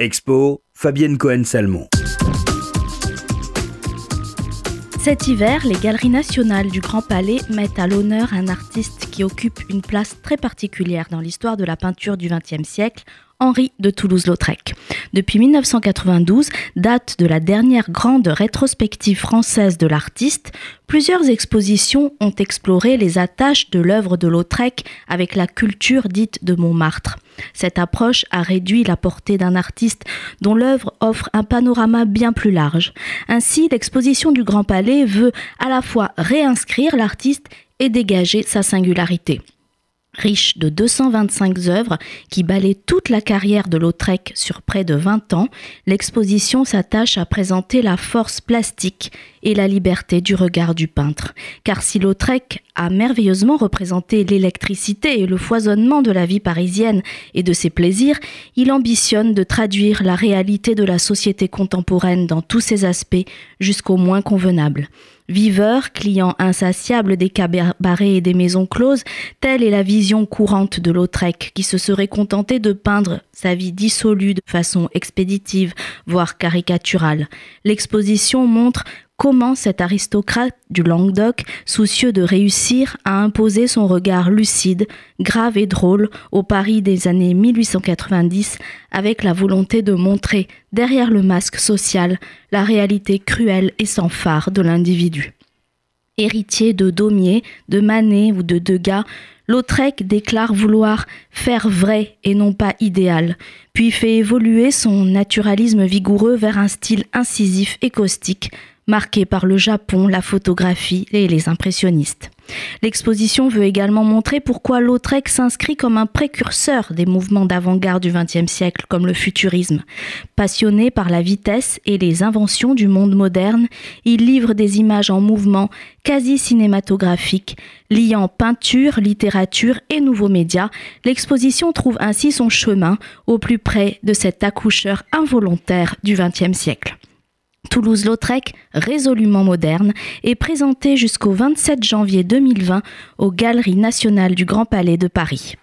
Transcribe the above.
Expo, Fabienne Cohen-Salmon. Cet hiver, les Galeries nationales du Grand Palais mettent à l'honneur un artiste qui occupe une place très particulière dans l'histoire de la peinture du XXe siècle, Henri de Toulouse-Lautrec. Depuis 1992, date de la dernière grande rétrospective française de l'artiste, plusieurs expositions ont exploré les attaches de l'œuvre de Lautrec avec la culture dite de Montmartre. Cette approche a réduit la portée d'un artiste dont l'œuvre offre un panorama bien plus large. Ainsi, l'exposition du Grand Palais veut à la fois réinscrire l'artiste et dégager sa singularité riche de 225 œuvres qui balaient toute la carrière de Lautrec sur près de 20 ans, l'exposition s'attache à présenter la force plastique et la liberté du regard du peintre. Car si Lautrec a merveilleusement représenté l'électricité et le foisonnement de la vie parisienne et de ses plaisirs, il ambitionne de traduire la réalité de la société contemporaine dans tous ses aspects jusqu'au moins convenable. Viveur, client insatiable des cabarets et des maisons closes, telle est la vision courante de Lautrec, qui se serait contenté de peindre sa vie dissolue de façon expéditive, voire caricaturale. L'exposition montre comment cet aristocrate du Languedoc, soucieux de réussir, a imposé son regard lucide, grave et drôle au Paris des années 1890 avec la volonté de montrer, derrière le masque social, la réalité cruelle et sans phare de l'individu. Héritier de Daumier, de Manet ou de Degas, Lautrec déclare vouloir faire vrai et non pas idéal, puis fait évoluer son naturalisme vigoureux vers un style incisif et caustique, marqué par le Japon, la photographie et les impressionnistes. L'exposition veut également montrer pourquoi Lautrec s'inscrit comme un précurseur des mouvements d'avant-garde du XXe siècle, comme le futurisme. Passionné par la vitesse et les inventions du monde moderne, il livre des images en mouvement quasi cinématographiques, liant peinture, littérature et nouveaux médias. L'exposition trouve ainsi son chemin au plus près de cet accoucheur involontaire du XXe siècle. Toulouse-Lautrec, résolument moderne, est présenté jusqu'au 27 janvier 2020 aux Galeries nationales du Grand Palais de Paris.